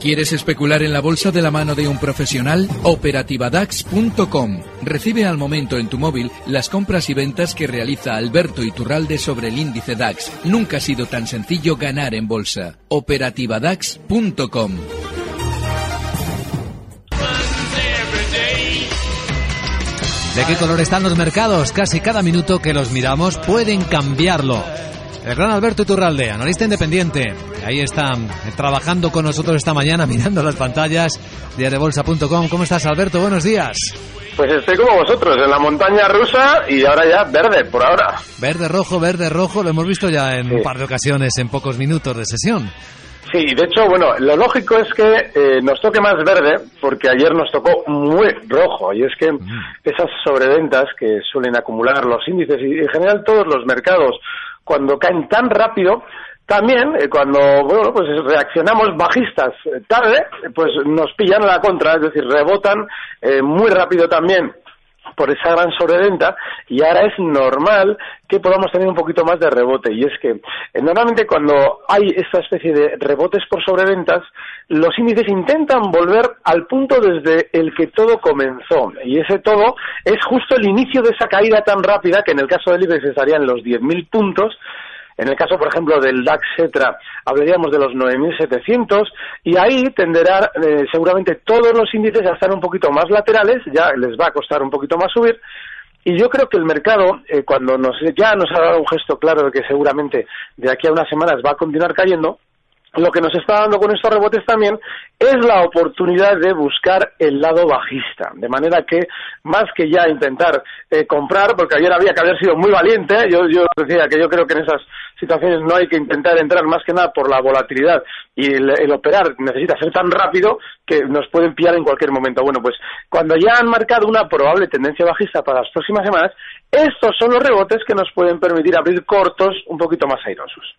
¿Quieres especular en la bolsa de la mano de un profesional? Operativadax.com. Recibe al momento en tu móvil las compras y ventas que realiza Alberto Iturralde sobre el índice DAX. Nunca ha sido tan sencillo ganar en bolsa. Operativadax.com. ¿De qué color están los mercados? Casi cada minuto que los miramos pueden cambiarlo. El gran Alberto Iturralde, analista independiente. Ahí está eh, trabajando con nosotros esta mañana, mirando las pantallas de bolsa.com. ¿Cómo estás, Alberto? Buenos días. Pues estoy como vosotros, en la montaña rusa y ahora ya verde, por ahora. Verde, rojo, verde, rojo, lo hemos visto ya en un par de ocasiones, en pocos minutos de sesión. Sí, de hecho, bueno, lo lógico es que eh, nos toque más verde, porque ayer nos tocó muy rojo, y es que mm. esas sobreventas que suelen acumular los índices y en general todos los mercados, cuando caen tan rápido, también eh, cuando bueno pues reaccionamos bajistas eh, tarde pues nos pillan a la contra es decir rebotan muy rápido también por esa gran sobreventa y ahora es normal que podamos tener un poquito más de rebote. Y es que eh, normalmente cuando hay esta especie de rebotes por sobreventas, los índices intentan volver al punto desde el que todo comenzó. Y ese todo es justo el inicio de esa caída tan rápida que en el caso del IBEX estarían los 10.000 puntos en el caso, por ejemplo, del DAX Cetra, hablaríamos de los 9.700 y ahí tenderá eh, seguramente todos los índices a estar un poquito más laterales, ya les va a costar un poquito más subir. Y yo creo que el mercado, eh, cuando nos, ya nos ha dado un gesto claro de que seguramente de aquí a unas semanas va a continuar cayendo, lo que nos está dando con estos rebotes también es la oportunidad de buscar el lado bajista. De manera que, más que ya intentar eh, comprar, porque ayer había que haber sido muy valiente, yo, yo decía que yo creo que en esas situaciones no hay que intentar entrar más que nada por la volatilidad y el, operar necesita ser tan rápido que nos pueden pillar en cualquier momento. Bueno, pues cuando ya han marcado una probable tendencia bajista para las próximas semanas, estos son los rebotes que nos pueden permitir abrir cortos un poquito más airosos.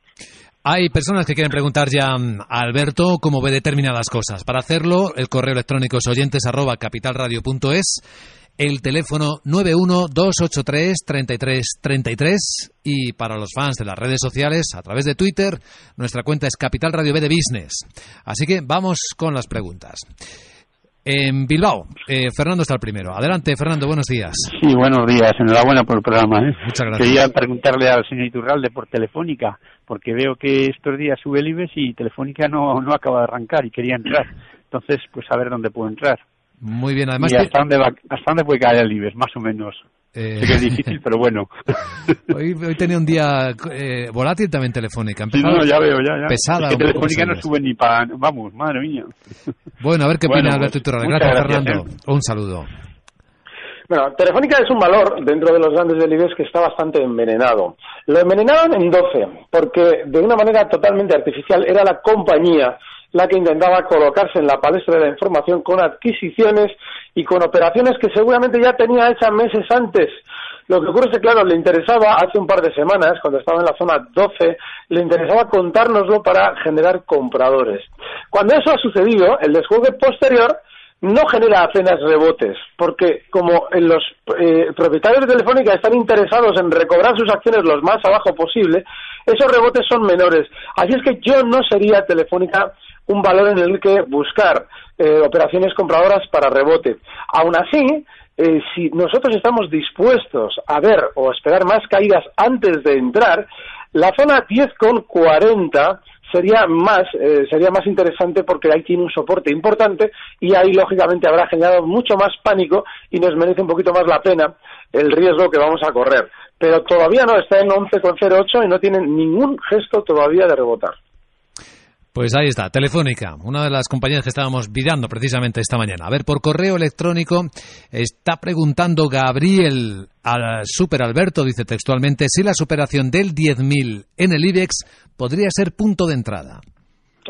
Hay personas que quieren preguntar ya mm, a Alberto cómo ve determinadas cosas. Para hacerlo, el correo electrónico es oyentes el teléfono 912833333 y para los fans de las redes sociales, a través de Twitter, nuestra cuenta es Capital Radio B de Business. Así que vamos con las preguntas. En Bilbao, eh, Fernando está el primero. Adelante, Fernando, buenos días. Sí, buenos días. Enhorabuena por el programa. ¿eh? Muchas gracias. Quería preguntarle al señor Iturralde por Telefónica, porque veo que estos días sube el IBEX y Telefónica no, no acaba de arrancar y quería entrar. Entonces, pues a ver dónde puedo entrar. Muy bien, además. ¿Y hasta, dónde, hasta dónde puede caer el IBEX, más o menos? Eh... Sé que es difícil, pero bueno. hoy, hoy tenía un día eh, volátil también Telefónica. Sí, no, ya veo, ya, ya. Pesada. Es que Telefónica no sube ni para... Vamos, madre mía. Bueno, a ver qué opina Alberto pues, Gracias, Fernando. ¿eh? Un saludo. Bueno, Telefónica es un valor dentro de los grandes del IBEX que está bastante envenenado. Lo envenenaron en 12, porque de una manera totalmente artificial era la compañía la que intentaba colocarse en la palestra de la información con adquisiciones y con operaciones que seguramente ya tenía hechas meses antes. Lo que ocurre es que, claro, le interesaba hace un par de semanas, cuando estaba en la zona 12, le interesaba contárnoslo para generar compradores. Cuando eso ha sucedido, el desjuegue posterior no genera apenas rebotes, porque como los eh, propietarios de Telefónica están interesados en recobrar sus acciones lo más abajo posible, esos rebotes son menores. Así es que yo no sería Telefónica un valor en el que buscar eh, operaciones compradoras para rebote. Aún así, eh, si nosotros estamos dispuestos a ver o esperar más caídas antes de entrar, la zona 10,40 sería más eh, sería más interesante porque ahí tiene un soporte importante y ahí lógicamente habrá generado mucho más pánico y nos merece un poquito más la pena el riesgo que vamos a correr. Pero todavía no está en 11,08 y no tiene ningún gesto todavía de rebotar. Pues ahí está, Telefónica, una de las compañías que estábamos mirando precisamente esta mañana. A ver, por correo electrónico está preguntando Gabriel al Super Alberto, dice textualmente, si la superación del 10.000 en el IBEX podría ser punto de entrada.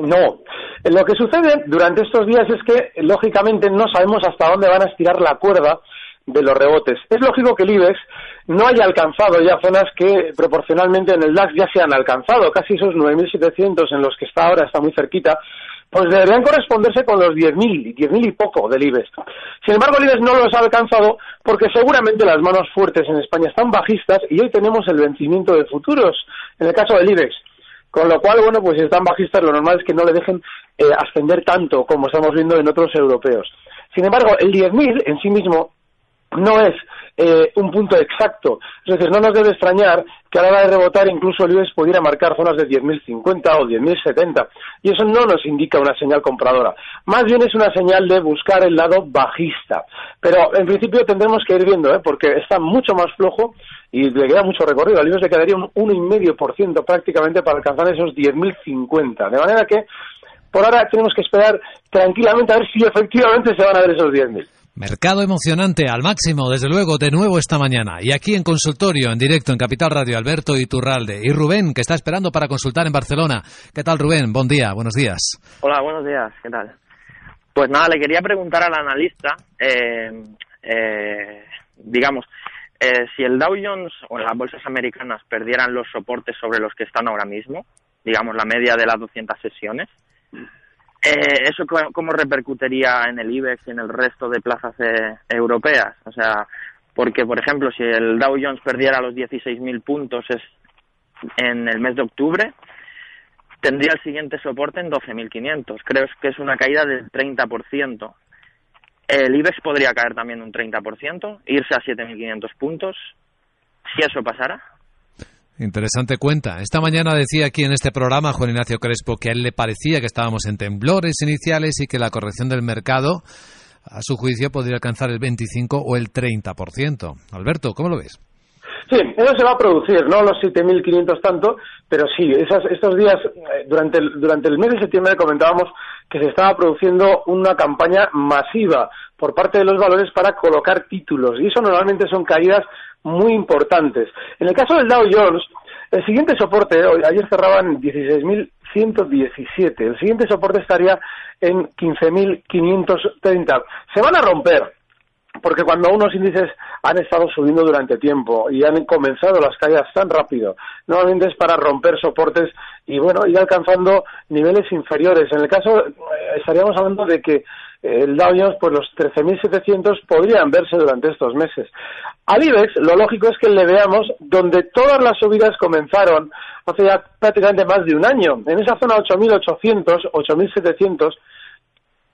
No. Lo que sucede durante estos días es que, lógicamente, no sabemos hasta dónde van a estirar la cuerda de los rebotes. Es lógico que el IBEX no haya alcanzado ya zonas que proporcionalmente en el DAX ya se han alcanzado, casi esos 9.700 en los que está ahora, está muy cerquita, pues deberían corresponderse con los 10.000, 10.000 y poco del IBEX. Sin embargo, el IBEX no los ha alcanzado porque seguramente las manos fuertes en España están bajistas y hoy tenemos el vencimiento de futuros, en el caso del IBEX. Con lo cual, bueno, pues si están bajistas, lo normal es que no le dejen eh, ascender tanto como estamos viendo en otros europeos. Sin embargo, el 10.000 en sí mismo no es eh, un punto exacto. Es decir, no nos debe extrañar que a la hora de rebotar incluso el IBEX pudiera marcar zonas de 10.050 o 10.070 y eso no nos indica una señal compradora. Más bien es una señal de buscar el lado bajista. Pero en principio tendremos que ir viendo, ¿eh? porque está mucho más flojo y le queda mucho recorrido. Al IBEX le quedaría un 1,5% prácticamente para alcanzar esos 10.050. De manera que por ahora tenemos que esperar tranquilamente a ver si efectivamente se van a ver esos 10.000. Mercado emocionante al máximo, desde luego, de nuevo esta mañana. Y aquí en consultorio, en directo en Capital Radio, Alberto Iturralde. Y Rubén, que está esperando para consultar en Barcelona. ¿Qué tal, Rubén? Buen día, buenos días. Hola, buenos días, ¿qué tal? Pues nada, le quería preguntar al analista, eh, eh, digamos, eh, si el Dow Jones o las bolsas americanas perdieran los soportes sobre los que están ahora mismo, digamos la media de las 200 sesiones, eh, ¿Eso cómo repercutiría en el IBEX y en el resto de plazas eh, europeas? O sea, porque, por ejemplo, si el Dow Jones perdiera los 16.000 puntos es en el mes de octubre, tendría el siguiente soporte en 12.500. Creo que es una caída del 30%. El IBEX podría caer también un 30%, irse a 7.500 puntos. Si eso pasara. Interesante cuenta. Esta mañana decía aquí en este programa Juan Ignacio Crespo que a él le parecía que estábamos en temblores iniciales y que la corrección del mercado, a su juicio, podría alcanzar el 25 o el 30%. Alberto, ¿cómo lo ves? Sí, eso se va a producir, no los 7.500 tanto, pero sí, estos días, eh, durante el, durante el mes de septiembre comentábamos que se estaba produciendo una campaña masiva por parte de los valores para colocar títulos, y eso normalmente son caídas muy importantes. En el caso del Dow Jones, el siguiente soporte, ayer cerraban 16.117, el siguiente soporte estaría en 15.530. Se van a romper, porque cuando unos índices han estado subiendo durante tiempo y han comenzado las caídas tan rápido, normalmente es para romper soportes y bueno, ir alcanzando niveles inferiores. En el caso, eh, estaríamos hablando de que el Dow Jones, pues los 13.700 podrían verse durante estos meses. Al IBEX, lo lógico es que le veamos donde todas las subidas comenzaron hace ya prácticamente más de un año. En esa zona 8.800, 8.700,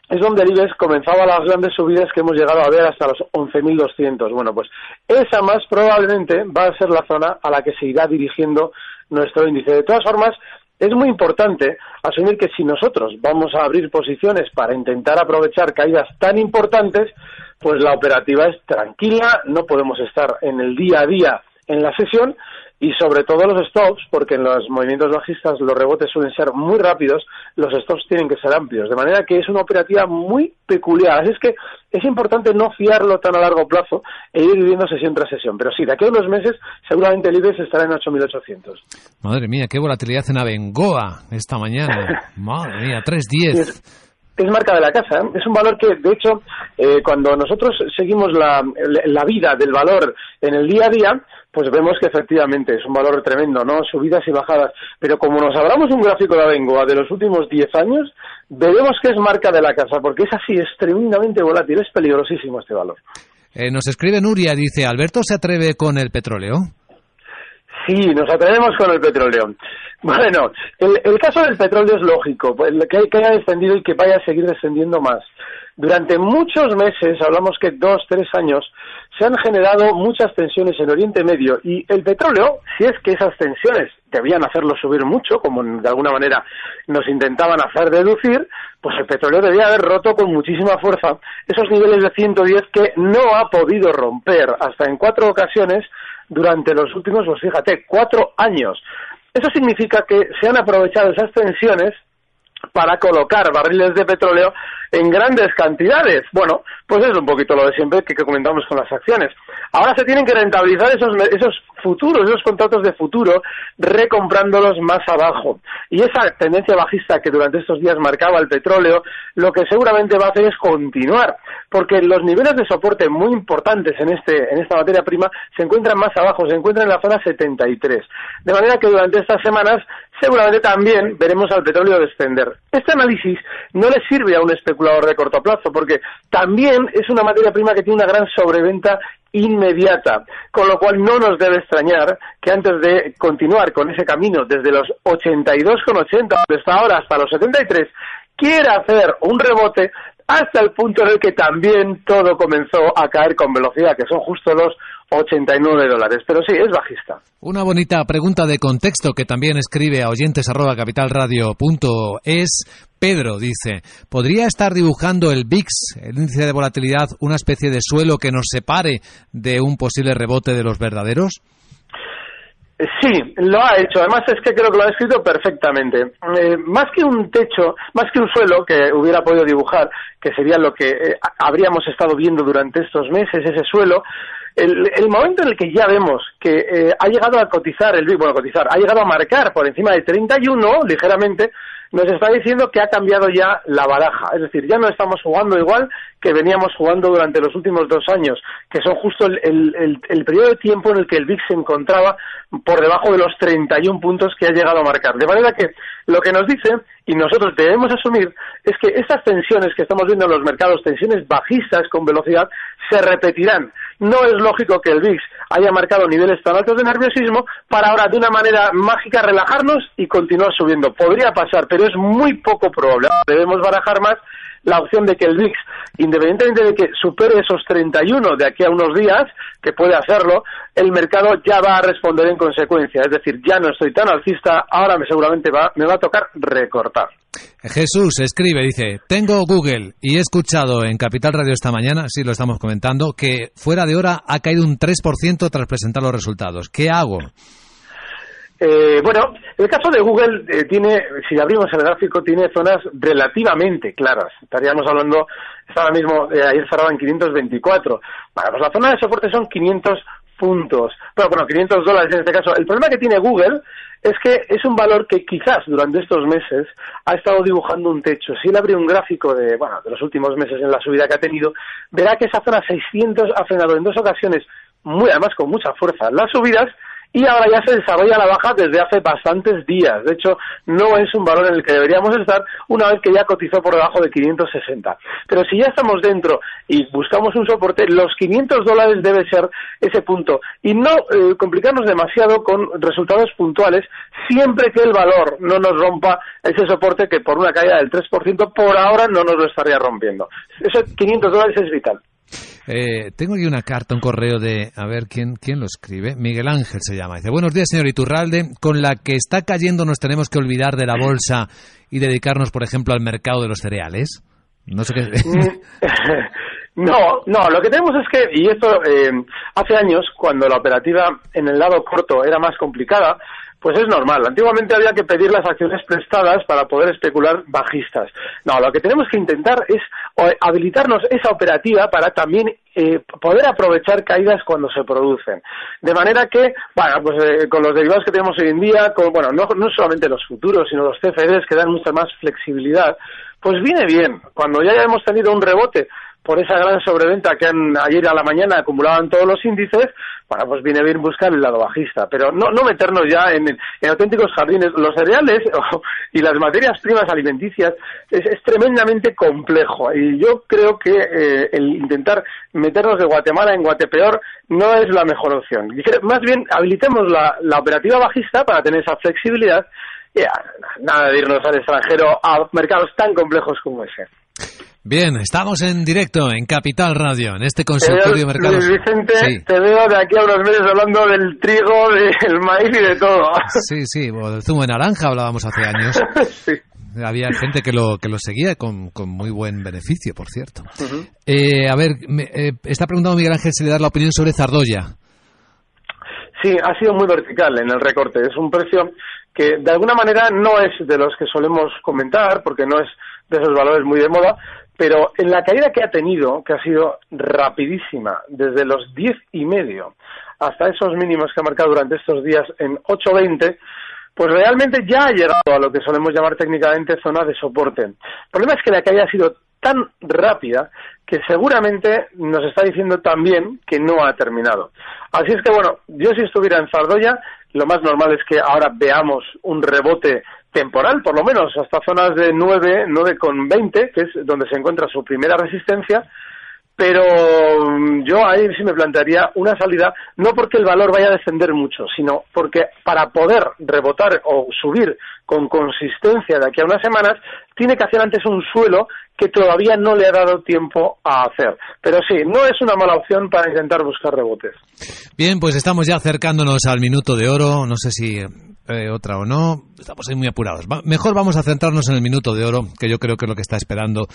es donde el IBEX comenzaba las grandes subidas que hemos llegado a ver hasta los 11.200. Bueno, pues esa más probablemente va a ser la zona a la que se irá dirigiendo nuestro índice. De todas formas, es muy importante asumir que si nosotros vamos a abrir posiciones para intentar aprovechar caídas tan importantes, pues la operativa es tranquila, no podemos estar en el día a día en la sesión y sobre todo los stops, porque en los movimientos bajistas los rebotes suelen ser muy rápidos, los stops tienen que ser amplios, de manera que es una operativa muy peculiar. Así es que es importante no fiarlo tan a largo plazo e ir viviendo sesión tras sesión. Pero sí, de aquí a unos meses seguramente el IBEX estará en 8.800. Madre mía, qué volatilidad en Abengoa esta mañana. Madre mía, 3.10 es marca de la casa. ¿eh? Es un valor que, de hecho, eh, cuando nosotros seguimos la, la, vida del valor en el día a día, pues vemos que efectivamente es un valor tremendo, ¿no? Subidas y bajadas. Pero como nos hablamos un gráfico de Abengoa de los últimos 10 años, veremos que es marca de la casa, porque es así, es tremendamente volátil, es peligrosísimo este valor. Eh, nos escribe Nuria, dice, ¿Alberto se atreve con el petróleo? Sí, nos atrevemos con el petróleo. Bueno, el, caso del petróleo es lógico, pues, que, que haya descendido y que vaya a seguir descendiendo más. Durante muchos meses, hablamos que dos, tres años, se han generado muchas tensiones en Oriente Medio y el petróleo, si es que esas tensiones debían hacerlo subir mucho, como de alguna manera nos intentaban hacer deducir, pues el petróleo debía haber roto con muchísima fuerza esos niveles de 110 que no ha podido romper hasta en cuatro ocasiones durante los últimos, pues fíjate, cuatro años. Eso significa que se han aprovechado esas tensiones para colocar barriles de petróleo en grandes cantidades. Bueno, pues es un poquito lo de siempre que, comentamos con las acciones. Ahora se tienen que rentabilizar esos, esos futuros, esos contratos de futuro, recomprándolos más abajo. Y esa tendencia bajista que durante estos días marcaba el petróleo, lo que seguramente va a hacer es continuar, porque los niveles de soporte muy importantes en, este, en esta materia prima se encuentran más abajo, se encuentran en la zona 73. De manera que durante estas semanas seguramente también veremos al petróleo descender. Este análisis no le sirve a un especulador de corto plazo, porque también es una materia prima que tiene una gran sobreventa inmediata, con lo cual no nos debe extrañar que antes de continuar con ese camino desde los 82,80 donde está ahora hasta los 73, quiera hacer un rebote hasta el punto en el que también todo comenzó a caer con velocidad, que son justo los 89 dólares. Pero sí, es bajista. Una bonita pregunta de contexto que también escribe a oyentes Pedro dice, ¿podría estar dibujando el VIX, el índice de volatilidad, una especie de suelo que nos separe de un posible rebote de los verdaderos? Sí, lo ha hecho. Además es que creo que lo ha escrito perfectamente. Eh, más que un techo, más que un suelo que hubiera podido dibujar, que sería lo que eh, habríamos estado viendo durante estos meses, ese suelo, el, momento en el que ya vemos que eh, ha llegado a cotizar el bueno, cotizar, ha llegado a marcar por encima de 31 ligeramente, nos está diciendo que ha cambiado ya la baraja. Es decir, ya no estamos jugando igual que veníamos jugando durante los últimos dos años, que son justo el, el, periodo de tiempo en el que el VIX se encontraba por debajo de los 31 puntos que ha llegado a marcar. De manera que lo que nos dice, y nosotros debemos asumir, es que estas tensiones que estamos viendo en los mercados, tensiones bajistas con velocidad, se repetirán. No es lógico que el VIX haya marcado niveles tan altos de nerviosismo para ahora de una manera mágica relajarnos y continuar subiendo. Podría pasar, pero es muy poco probable. Debemos barajar más la opción de que el VIX, independientemente de que supere esos 31 de aquí a unos días, que puede hacerlo, el mercado ya va a responder en consecuencia. Es decir, ya no estoy tan alcista, ahora me seguramente va, me va a tocar recortar. Jesús escribe, dice, tengo Google y he escuchado en Capital Radio esta mañana, sí lo estamos comentando, que fuera de hora ha caído un 3% tras presentar los resultados. ¿Qué hago? Eh, bueno, el caso de Google eh, tiene, si abrimos el gráfico, tiene zonas relativamente claras. Estaríamos hablando, ahora mismo, eh, ayer cerraba en 524. Bueno, pues la zona de soporte son 500 puntos. Pero bueno, 500 dólares en este caso. El problema que tiene Google es que es un valor que quizás durante estos meses ha estado dibujando un techo. Si él abre un gráfico de, bueno, de los últimos meses en la subida que ha tenido, verá que esa zona 600 ha frenado en dos ocasiones, muy, además con mucha fuerza, las subidas y ahora ya se desarrolla la baja desde hace bastantes días. De hecho, no es un valor en el que deberíamos estar una vez que ya cotizó por debajo de 560. Pero si ya estamos dentro y buscamos un soporte, los 500 dólares debe ser ese punto. Y no eh, complicarnos demasiado con resultados puntuales siempre que el valor no nos rompa ese soporte que por una caída del 3% por ahora no nos lo estaría rompiendo. Esos 500 dólares es vital. Eh, tengo aquí una carta, un correo de, a ver quién, quién lo escribe. Miguel Ángel se llama. Dice, buenos días, señor Iturralde. Con la que está cayendo nos tenemos que olvidar de la bolsa y dedicarnos, por ejemplo, al mercado de los cereales. No sé qué. Mm, no, no, lo que tenemos es que, y esto eh, hace años, cuando la operativa en el lado corto era más complicada, pues es normal. Antiguamente había que pedir las acciones prestadas para poder especular bajistas. No, lo que tenemos que intentar es habilitarnos esa operativa para también eh, poder aprovechar caídas cuando se producen. De manera que, bueno, pues eh, con los derivados que tenemos hoy en día, con, bueno, no, no solamente los futuros, sino los CFDs que dan mucha más flexibilidad, pues viene bien. Cuando ya hemos tenido un rebote, por esa gran sobreventa que han, ayer a la mañana acumulaban todos los índices, bueno, pues viene bien buscar el lado bajista, pero no, no meternos ya en, en auténticos jardines. Los cereales y las materias primas alimenticias es, es, tremendamente complejo y yo creo que eh, el intentar meternos de Guatemala en Guatepeor no es la mejor opción. Más bien, habilitemos la, la operativa bajista para tener esa flexibilidad y nada de irnos al extranjero a mercados tan complejos como ese. Bien, estamos en directo en Capital Radio, en este consultorio de mercados. Vicente, te veo de aquí a unos meses hablando del trigo, del maíz y de todo. Sí, sí, del zumo de naranja hablábamos hace años. sí. Había gente que lo, que lo seguía con, con muy buen beneficio, por cierto. eh, a ver, me, eh, está preguntando Miguel Ángel si le da la opinión sobre Zardoya. Sí, ha sido muy vertical en el recorte. Es un precio que de alguna manera no es de los que solemos comentar, porque no es de esos valores muy de moda, pero en la caída que ha tenido, que ha sido rapidísima, desde los diez y medio hasta esos mínimos que ha marcado durante estos días en 8.20, pues realmente ya ha llegado a lo que solemos llamar técnicamente zona de soporte. El problema es que la caída ha sido tan rápida que seguramente nos está diciendo también que no ha terminado. Así es que bueno, yo si estuviera en Zardoya, lo más normal es que ahora veamos un rebote temporal, por lo menos hasta zonas de 9, 9,20, que es donde se encuentra su primera resistencia, pero mm, yo ahí sí me plantearía una salida, no porque el valor vaya a descender mucho, sino porque para poder rebotar o subir con consistencia de aquí a unas semanas, tiene que hacer antes un suelo que todavía no le ha dado tiempo a hacer. Pero sí, no es una mala opción para intentar buscar rebotes. Bien, pues estamos ya acercándonos al minuto de oro. No sé si eh, otra o no. Estamos ahí muy apurados. mejor vamos a centrarnos en el minuto de oro, que yo creo que es lo que está esperando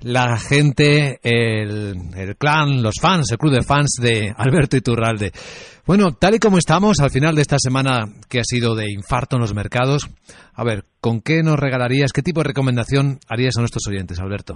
la gente, el, el clan, los fans, el club de fans de Alberto Iturralde. Bueno, tal y como estamos al final de esta semana que ha sido de infarto en los mercados, a ver, ¿con qué nos regalarías? ¿Qué tipo de recomendación harías a nuestros oyentes, Alberto?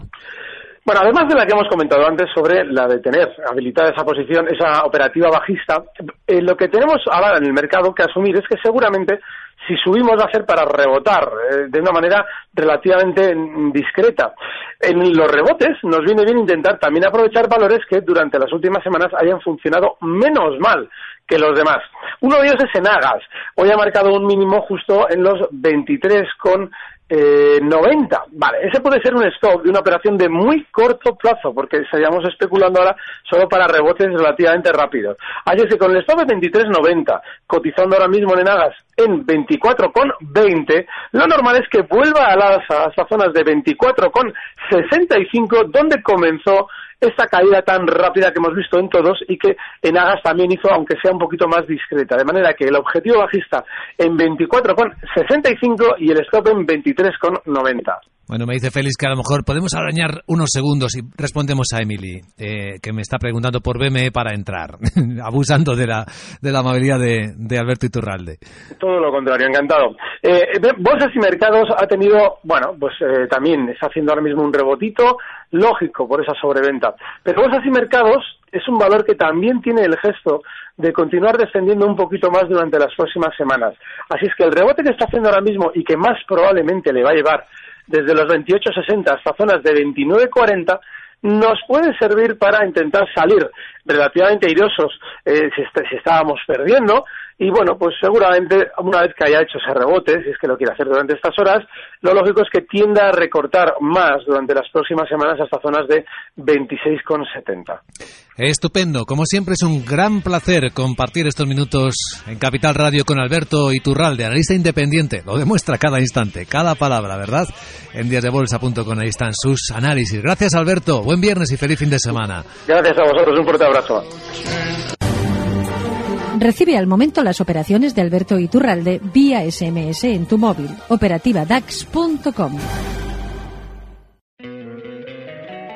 Bueno, además de la que hemos comentado antes sobre la de tener habilitada esa posición, esa operativa bajista, eh, lo que tenemos ahora en el mercado que asumir es que seguramente si subimos va a ser para rebotar eh, de una manera relativamente discreta. En los rebotes nos viene bien intentar también aprovechar valores que durante las últimas semanas hayan funcionado menos mal que los demás. Uno de ellos es Enagas. Hoy ha marcado un mínimo justo en los 23 con eh, 90. Vale, ese puede ser un stop de una operación de muy corto plazo, porque estaríamos especulando ahora solo para rebotes relativamente rápidos. Así que con el stop de 23.90, cotizando ahora mismo en Enagas en 24,20, lo normal es que vuelva a las a estas zonas de 24,65, donde comenzó esta caída tan rápida que hemos visto en todos y que en Agas también hizo, aunque sea un poquito más discreta. De manera que el objetivo bajista en 24,65 y el stop en 23,90. Bueno, me dice Félix que a lo mejor podemos arañar unos segundos y respondemos a Emily, eh, que me está preguntando por BME para entrar, abusando de la, de la amabilidad de, de Alberto Iturralde. Todo lo contrario, encantado. Eh, bolsas y mercados ha tenido, bueno, pues eh, también está haciendo ahora mismo un rebotito, lógico por esa sobreventa. Pero bolsas y mercados es un valor que también tiene el gesto de continuar descendiendo un poquito más durante las próximas semanas. Así es que el rebote que está haciendo ahora mismo y que más probablemente le va a llevar desde los 28.60 hasta zonas de 29.40 nos puede servir para intentar salir relativamente airosos eh, si, estábamos perdiendo y bueno, pues seguramente una vez que haya hecho ese rebote, si es que lo quiere hacer durante estas horas, lo lógico es que tienda a recortar más durante las próximas semanas hasta zonas de 26,70. Estupendo. Como siempre es un gran placer compartir estos minutos en Capital Radio con Alberto Iturralde, analista independiente. Lo demuestra cada instante, cada palabra, ¿verdad? En díasdebolsa.com ahí están sus análisis. Gracias Alberto. Buen viernes y feliz fin de semana. Gracias a vosotros. Un fuerte abrazo. Recibe al momento las operaciones de Alberto Iturralde vía SMS en tu móvil. Operativa DAX.com.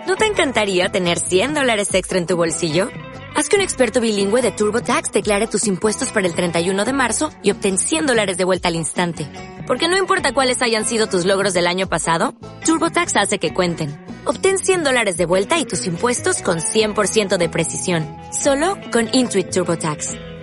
¿No te encantaría tener 100 dólares extra en tu bolsillo? Haz que un experto bilingüe de TurboTax declare tus impuestos para el 31 de marzo y obtén 100 dólares de vuelta al instante. Porque no importa cuáles hayan sido tus logros del año pasado, TurboTax hace que cuenten. Obtén 100 dólares de vuelta y tus impuestos con 100% de precisión. Solo con Intuit TurboTax.